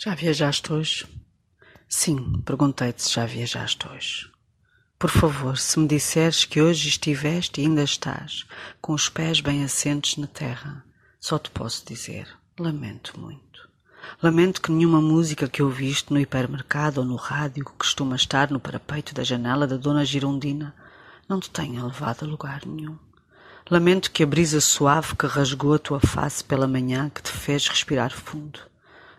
Já viajaste hoje? Sim, perguntei-te se já viajaste hoje. Por favor, se me disseres que hoje estiveste e ainda estás, com os pés bem assentes na terra, só te posso dizer, lamento muito. Lamento que nenhuma música que ouviste no hipermercado ou no rádio que costuma estar no parapeito da janela da dona Girondina não te tenha levado a lugar nenhum. Lamento que a brisa suave que rasgou a tua face pela manhã que te fez respirar fundo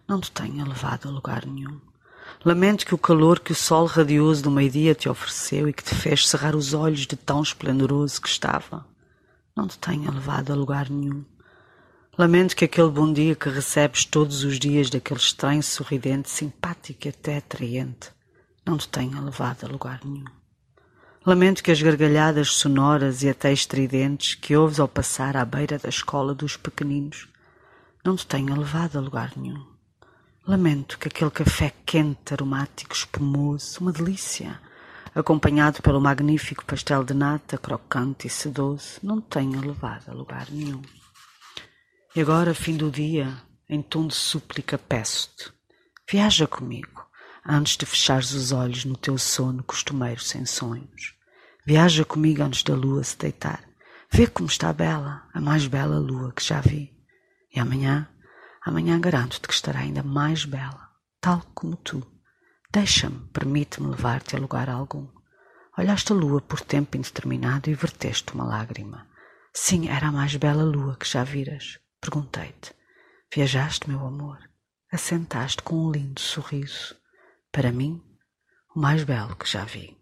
não te tenha levado a lugar nenhum. Lamento que o calor que o sol radioso do meio-dia te ofereceu e que te fez cerrar os olhos de tão esplendoroso que estava, não te tenha levado a lugar nenhum. Lamento que aquele bom dia que recebes todos os dias daquele estranho sorridente, simpático e até atraente, não te tenha levado a lugar nenhum. Lamento que as gargalhadas sonoras e até estridentes que ouves ao passar à beira da escola dos pequeninos não te tenha levado a lugar nenhum. Lamento que aquele café quente, aromático, espumoso, uma delícia, acompanhado pelo magnífico pastel de nata, crocante e sedoso, não tenha levado a lugar nenhum. E agora, fim do dia, em tom de súplica, peço-te: viaja comigo, antes de fechares os olhos no teu sono costumeiro sem sonhos. Viaja comigo antes da lua se deitar. Vê como está bela, a mais bela lua que já vi. E amanhã Amanhã garanto-te que estará ainda mais bela, tal como tu. Deixa-me, permite-me levar-te a lugar algum. Olhaste a lua por tempo indeterminado e verteste uma lágrima. Sim, era a mais bela lua que já viras. Perguntei-te. Viajaste, meu amor? Assentaste com um lindo sorriso. Para mim, o mais belo que já vi.